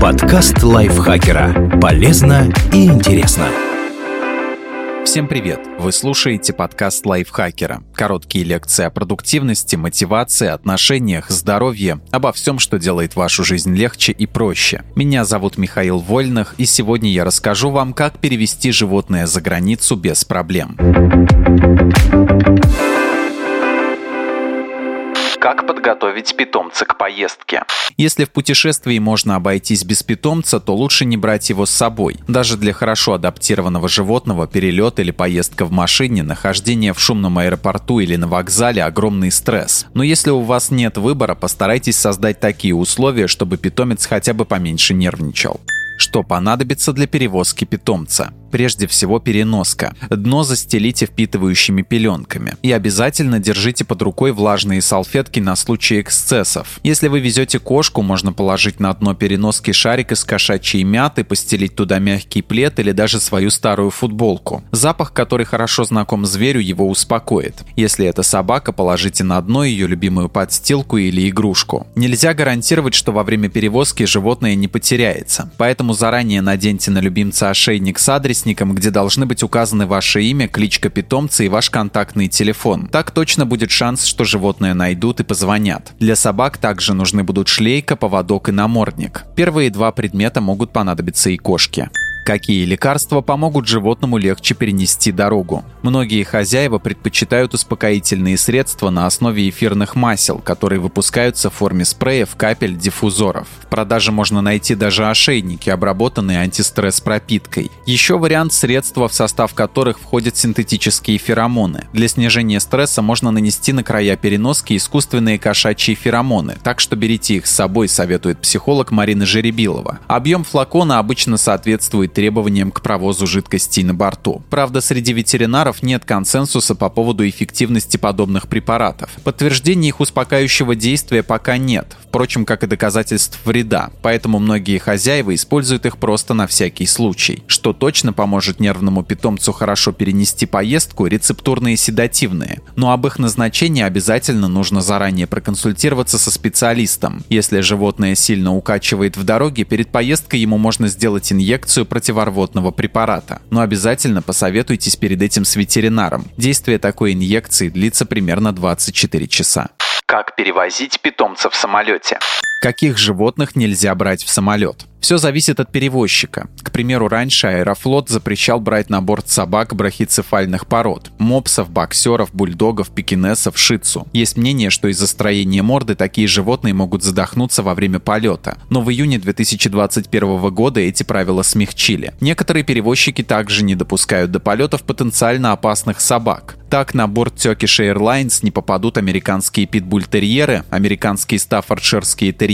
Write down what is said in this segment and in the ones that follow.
Подкаст лайфхакера. Полезно и интересно. Всем привет! Вы слушаете подкаст лайфхакера. Короткие лекции о продуктивности, мотивации, отношениях, здоровье, обо всем, что делает вашу жизнь легче и проще. Меня зовут Михаил Вольных, и сегодня я расскажу вам, как перевести животное за границу без проблем. Как подготовить питомца к поездке? Если в путешествии можно обойтись без питомца, то лучше не брать его с собой. Даже для хорошо адаптированного животного перелет или поездка в машине, нахождение в шумном аэропорту или на вокзале – огромный стресс. Но если у вас нет выбора, постарайтесь создать такие условия, чтобы питомец хотя бы поменьше нервничал. Что понадобится для перевозки питомца? Прежде всего переноска. Дно застелите впитывающими пеленками. И обязательно держите под рукой влажные салфетки на случай эксцессов. Если вы везете кошку, можно положить на дно переноски шарик из кошачьей мяты, постелить туда мягкий плед или даже свою старую футболку. Запах, который хорошо знаком зверю, его успокоит. Если это собака, положите на дно ее любимую подстилку или игрушку. Нельзя гарантировать, что во время перевозки животное не потеряется. Поэтому заранее наденьте на любимца ошейник с адресом адресником, где должны быть указаны ваше имя, кличка питомца и ваш контактный телефон. Так точно будет шанс, что животное найдут и позвонят. Для собак также нужны будут шлейка, поводок и намордник. Первые два предмета могут понадобиться и кошке. Какие лекарства помогут животному легче перенести дорогу? Многие хозяева предпочитают успокоительные средства на основе эфирных масел, которые выпускаются в форме спреев, капель, диффузоров. В продаже можно найти даже ошейники, обработанные антистресс пропиткой. Еще вариант средства, в состав которых входят синтетические феромоны. Для снижения стресса можно нанести на края переноски искусственные кошачьи феромоны, так что берите их с собой, советует психолог Марина Жеребилова. Объем флакона обычно соответствует соответствует требованиям к провозу жидкостей на борту. Правда, среди ветеринаров нет консенсуса по поводу эффективности подобных препаратов. Подтверждений их успокаивающего действия пока нет, впрочем, как и доказательств вреда, поэтому многие хозяева используют их просто на всякий случай. Что точно поможет нервному питомцу хорошо перенести поездку – рецептурные седативные. Но об их назначении обязательно нужно заранее проконсультироваться со специалистом. Если животное сильно укачивает в дороге, перед поездкой ему можно сделать инъекцию противорвотного препарата. Но обязательно посоветуйтесь перед этим с ветеринаром. Действие такой инъекции длится примерно 24 часа. Как перевозить питомца в самолете? Каких животных нельзя брать в самолет? Все зависит от перевозчика. К примеру, раньше Аэрофлот запрещал брать на борт собак брахицефальных пород – мопсов, боксеров, бульдогов, пекинесов, шицу. Есть мнение, что из-за строения морды такие животные могут задохнуться во время полета. Но в июне 2021 года эти правила смягчили. Некоторые перевозчики также не допускают до полетов потенциально опасных собак. Так на борт Turkish Airlines не попадут американские питбуль-терьеры, американские стаффордширские терьеры,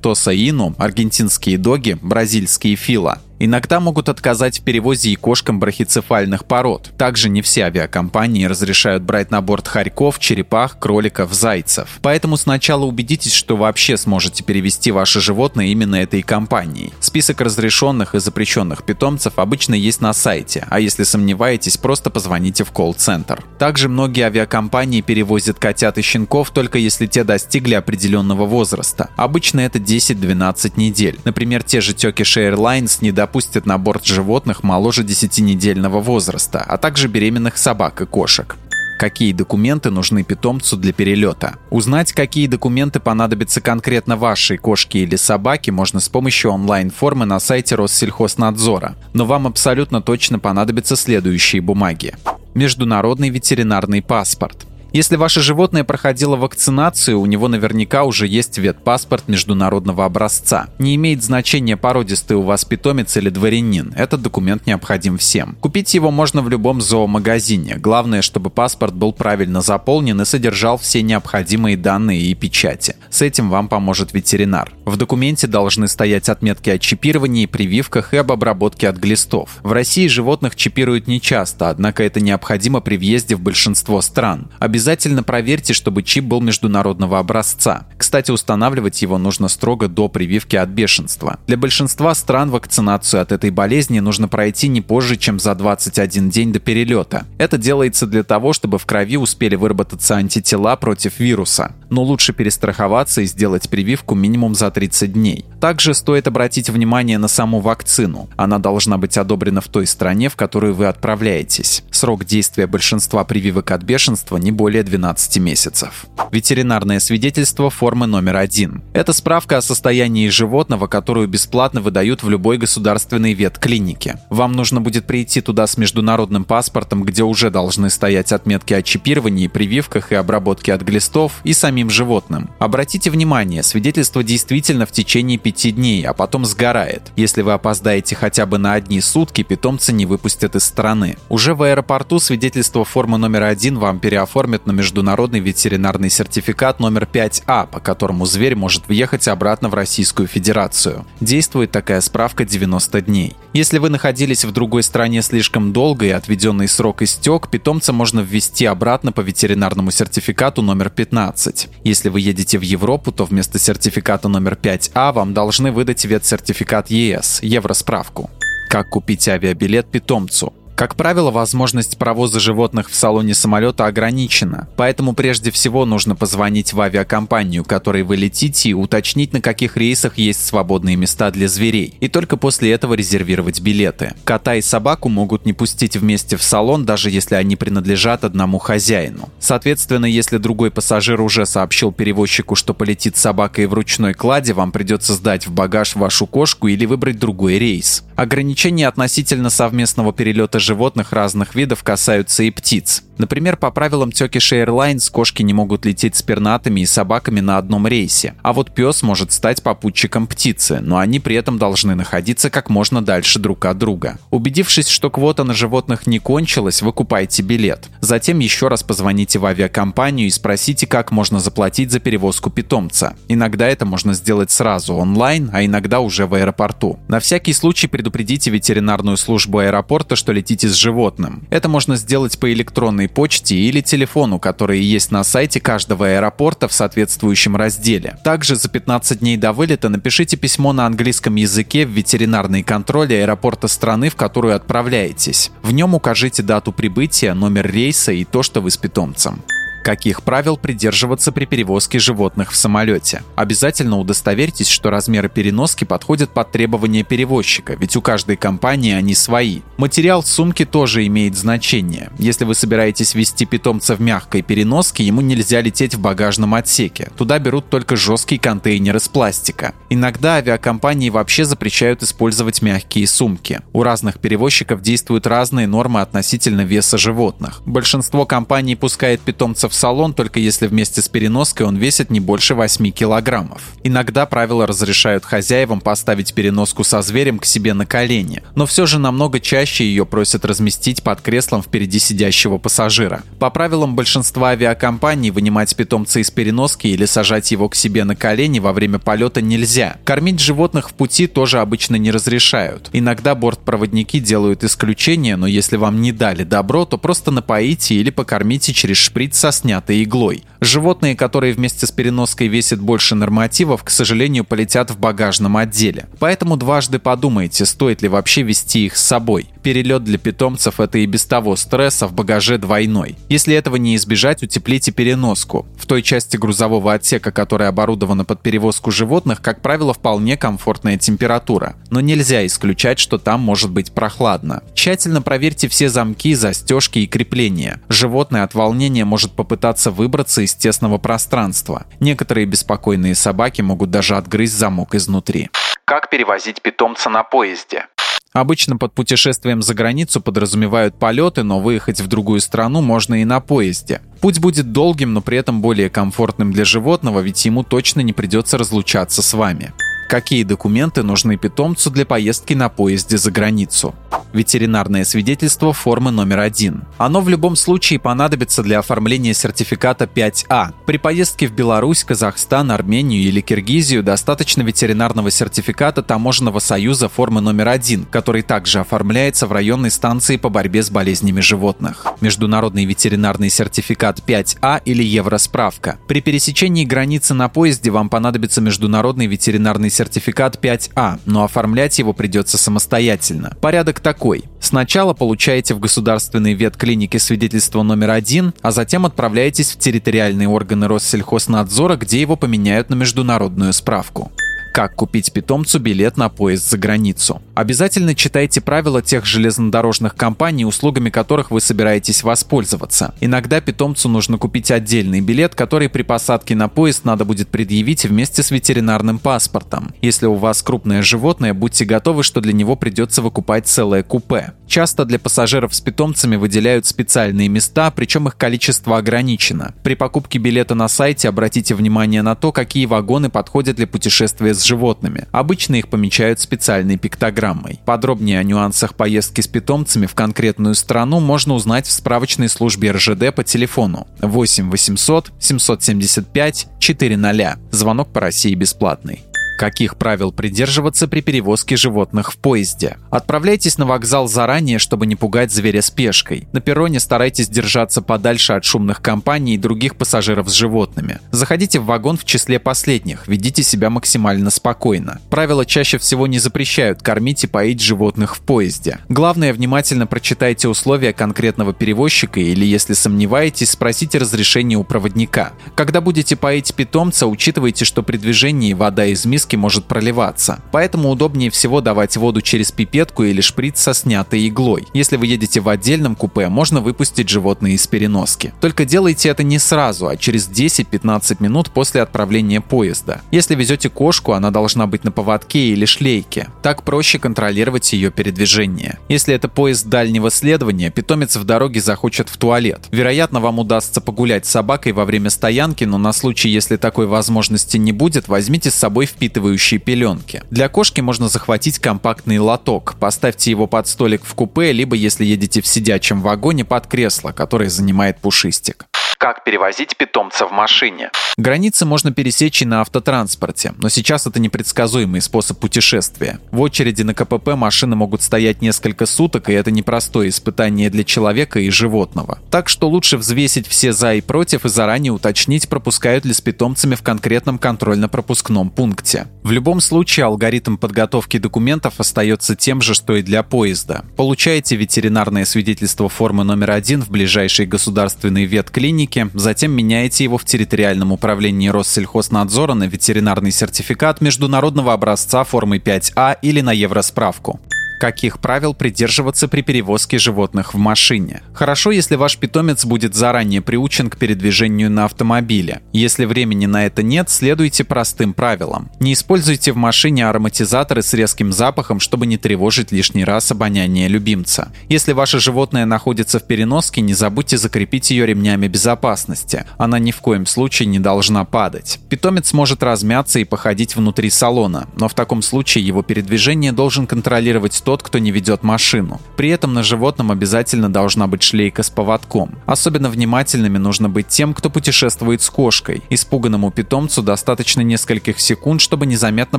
Тоса Ину, аргентинские доги, бразильские фила. Иногда могут отказать в перевозе и кошкам брахицефальных пород. Также не все авиакомпании разрешают брать на борт хорьков, черепах, кроликов, зайцев. Поэтому сначала убедитесь, что вообще сможете перевести ваше животное именно этой компанией. Список разрешенных и запрещенных питомцев обычно есть на сайте, а если сомневаетесь, просто позвоните в колл-центр. Также многие авиакомпании перевозят котят и щенков только если те достигли определенного возраста. Обычно это 10-12 недель. Например, те же Turkish Airlines не допустят на борт животных моложе 10-недельного возраста, а также беременных собак и кошек. Какие документы нужны питомцу для перелета? Узнать, какие документы понадобятся конкретно вашей кошке или собаке, можно с помощью онлайн-формы на сайте Россельхознадзора. Но вам абсолютно точно понадобятся следующие бумаги. Международный ветеринарный паспорт. Если ваше животное проходило вакцинацию, у него наверняка уже есть ветпаспорт международного образца. Не имеет значения, породистый у вас питомец или дворянин. Этот документ необходим всем. Купить его можно в любом зоомагазине. Главное, чтобы паспорт был правильно заполнен и содержал все необходимые данные и печати. С этим вам поможет ветеринар. В документе должны стоять отметки о чипировании, прививках и об обработке от глистов. В России животных чипируют нечасто, однако это необходимо при въезде в большинство стран. Обязательно Обязательно проверьте, чтобы чип был международного образца. Кстати, устанавливать его нужно строго до прививки от бешенства. Для большинства стран вакцинацию от этой болезни нужно пройти не позже, чем за 21 день до перелета. Это делается для того, чтобы в крови успели выработаться антитела против вируса. Но лучше перестраховаться и сделать прививку минимум за 30 дней. Также стоит обратить внимание на саму вакцину. Она должна быть одобрена в той стране, в которую вы отправляетесь. Срок действия большинства прививок от бешенства не более 12 месяцев. Ветеринарное свидетельство формы номер один. Это справка о состоянии животного, которую бесплатно выдают в любой государственной ветклинике. Вам нужно будет прийти туда с международным паспортом, где уже должны стоять отметки о чипировании, прививках и обработке от глистов и самим животным. Обратите внимание, свидетельство действительно в течение пяти дней, а потом сгорает. Если вы опоздаете хотя бы на одни сутки, питомца не выпустят из страны. Уже в аэропорту свидетельство формы номер один вам переоформят на международный ветеринарный сертификат номер 5А, по которому зверь может въехать обратно в Российскую Федерацию. Действует такая справка 90 дней. Если вы находились в другой стране слишком долго и отведенный срок истек, питомца можно ввести обратно по ветеринарному сертификату номер 15. Если вы едете в Европу, то вместо сертификата номер 5А вам должны выдать ветсертификат ЕС, евросправку. Как купить авиабилет питомцу? Как правило, возможность провоза животных в салоне самолета ограничена, поэтому прежде всего нужно позвонить в авиакомпанию, которой вы летите, и уточнить, на каких рейсах есть свободные места для зверей, и только после этого резервировать билеты. Кота и собаку могут не пустить вместе в салон, даже если они принадлежат одному хозяину. Соответственно, если другой пассажир уже сообщил перевозчику, что полетит с собакой в ручной кладе, вам придется сдать в багаж вашу кошку или выбрать другой рейс. Ограничения относительно совместного перелета животных разных видов касаются и птиц. Например, по правилам Turkish Airlines кошки не могут лететь с пернатыми и собаками на одном рейсе, а вот пес может стать попутчиком птицы, но они при этом должны находиться как можно дальше друг от друга. Убедившись, что квота на животных не кончилась, выкупайте билет. Затем еще раз позвоните в авиакомпанию и спросите, как можно заплатить за перевозку питомца. Иногда это можно сделать сразу онлайн, а иногда уже в аэропорту. На всякий случай предупредите ветеринарную службу аэропорта, что летите с животным. Это можно сделать по электронной электронной почте или телефону, которые есть на сайте каждого аэропорта в соответствующем разделе. Также за 15 дней до вылета напишите письмо на английском языке в ветеринарный контроль аэропорта страны, в которую отправляетесь. В нем укажите дату прибытия, номер рейса и то, что вы с питомцем. Каких правил придерживаться при перевозке животных в самолете? Обязательно удостоверьтесь, что размеры переноски подходят под требования перевозчика, ведь у каждой компании они свои. Материал сумки тоже имеет значение. Если вы собираетесь вести питомца в мягкой переноске, ему нельзя лететь в багажном отсеке. Туда берут только жесткий контейнер из пластика. Иногда авиакомпании вообще запрещают использовать мягкие сумки. У разных перевозчиков действуют разные нормы относительно веса животных. Большинство компаний пускает питомцев салон, только если вместе с переноской он весит не больше 8 килограммов. Иногда правила разрешают хозяевам поставить переноску со зверем к себе на колени, но все же намного чаще ее просят разместить под креслом впереди сидящего пассажира. По правилам большинства авиакомпаний вынимать питомца из переноски или сажать его к себе на колени во время полета нельзя. Кормить животных в пути тоже обычно не разрешают. Иногда бортпроводники делают исключения, но если вам не дали добро, то просто напоите или покормите через шприц со снятой иглой. Животные, которые вместе с переноской весят больше нормативов, к сожалению, полетят в багажном отделе. Поэтому дважды подумайте, стоит ли вообще вести их с собой. Перелет для питомцев – это и без того стресс, а в багаже двойной. Если этого не избежать, утеплите переноску. В той части грузового отсека, которая оборудована под перевозку животных, как правило, вполне комфортная температура. Но нельзя исключать, что там может быть прохладно. Тщательно проверьте все замки, застежки и крепления. Животное от волнения может попытаться выбраться из тесного пространства. Некоторые беспокойные собаки могут даже отгрызть замок изнутри. Как перевозить питомца на поезде? Обычно под путешествием за границу подразумевают полеты, но выехать в другую страну можно и на поезде. Путь будет долгим, но при этом более комфортным для животного, ведь ему точно не придется разлучаться с вами. Какие документы нужны питомцу для поездки на поезде за границу? Ветеринарное свидетельство формы номер один. Оно в любом случае понадобится для оформления сертификата 5А. При поездке в Беларусь, Казахстан, Армению или Киргизию достаточно ветеринарного сертификата Таможенного союза формы номер один, который также оформляется в районной станции по борьбе с болезнями животных. Международный ветеринарный сертификат 5А или Евросправка. При пересечении границы на поезде вам понадобится международный ветеринарный сертификат 5А, но оформлять его придется самостоятельно. Порядок такой такой. Сначала получаете в государственной ветклинике свидетельство номер один, а затем отправляетесь в территориальные органы Россельхознадзора, где его поменяют на международную справку. Как купить питомцу билет на поезд за границу? Обязательно читайте правила тех железнодорожных компаний, услугами которых вы собираетесь воспользоваться. Иногда питомцу нужно купить отдельный билет, который при посадке на поезд надо будет предъявить вместе с ветеринарным паспортом. Если у вас крупное животное, будьте готовы, что для него придется выкупать целое купе. Часто для пассажиров с питомцами выделяют специальные места, причем их количество ограничено. При покупке билета на сайте обратите внимание на то, какие вагоны подходят для путешествия с животными. Обычно их помечают специальной пиктограммой. Подробнее о нюансах поездки с питомцами в конкретную страну можно узнать в справочной службе РЖД по телефону 8 800 775 400. Звонок по России бесплатный. Каких правил придерживаться при перевозке животных в поезде? Отправляйтесь на вокзал заранее, чтобы не пугать зверя спешкой. На перроне старайтесь держаться подальше от шумных компаний и других пассажиров с животными. Заходите в вагон в числе последних, ведите себя максимально спокойно. Правила чаще всего не запрещают кормить и поить животных в поезде. Главное, внимательно прочитайте условия конкретного перевозчика или, если сомневаетесь, спросите разрешение у проводника. Когда будете поить питомца, учитывайте, что при движении вода из миски периодически может проливаться. Поэтому удобнее всего давать воду через пипетку или шприц со снятой иглой. Если вы едете в отдельном купе, можно выпустить животное из переноски. Только делайте это не сразу, а через 10-15 минут после отправления поезда. Если везете кошку, она должна быть на поводке или шлейке. Так проще контролировать ее передвижение. Если это поезд дальнего следования, питомец в дороге захочет в туалет. Вероятно, вам удастся погулять с собакой во время стоянки, но на случай, если такой возможности не будет, возьмите с собой впитывающий впитывающие пеленки. Для кошки можно захватить компактный лоток. Поставьте его под столик в купе, либо если едете в сидячем вагоне под кресло, которое занимает пушистик. Как перевозить питомца в машине? Границы можно пересечь и на автотранспорте, но сейчас это непредсказуемый способ путешествия. В очереди на КПП машины могут стоять несколько суток, и это непростое испытание для человека и животного. Так что лучше взвесить все за и против и заранее уточнить, пропускают ли с питомцами в конкретном контрольно-пропускном пункте. В любом случае алгоритм подготовки документов остается тем же, что и для поезда. Получаете ветеринарное свидетельство формы номер один в ближайшей государственной ветклинике, клинике, затем меняете его в территориальном управлении Россельхознадзора на ветеринарный сертификат международного образца формы 5А или на евросправку каких правил придерживаться при перевозке животных в машине. Хорошо, если ваш питомец будет заранее приучен к передвижению на автомобиле. Если времени на это нет, следуйте простым правилам. Не используйте в машине ароматизаторы с резким запахом, чтобы не тревожить лишний раз обоняние любимца. Если ваше животное находится в переноске, не забудьте закрепить ее ремнями безопасности. Она ни в коем случае не должна падать. Питомец может размяться и походить внутри салона, но в таком случае его передвижение должен контролировать тот, кто не ведет машину. При этом на животном обязательно должна быть шлейка с поводком. Особенно внимательными нужно быть тем, кто путешествует с кошкой. Испуганному питомцу достаточно нескольких секунд, чтобы незаметно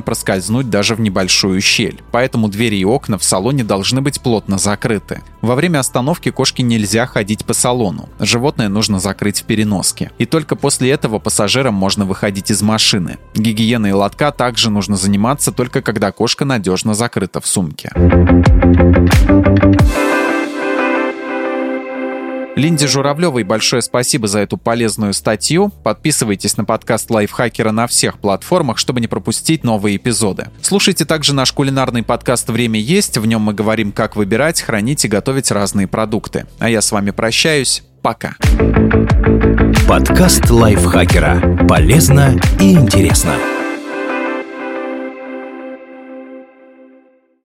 проскользнуть даже в небольшую щель. Поэтому двери и окна в салоне должны быть плотно закрыты. Во время остановки кошке нельзя ходить по салону. Животное нужно закрыть в переноске. И только после этого пассажирам можно выходить из машины. Гигиеной лотка также нужно заниматься только когда кошка надежно закрыта в сумке. Линде Журавлевой большое спасибо за эту полезную статью. Подписывайтесь на подкаст Лайфхакера на всех платформах, чтобы не пропустить новые эпизоды. Слушайте также наш кулинарный подкаст «Время есть». В нем мы говорим, как выбирать, хранить и готовить разные продукты. А я с вами прощаюсь. Пока. Подкаст Лайфхакера. Полезно и интересно.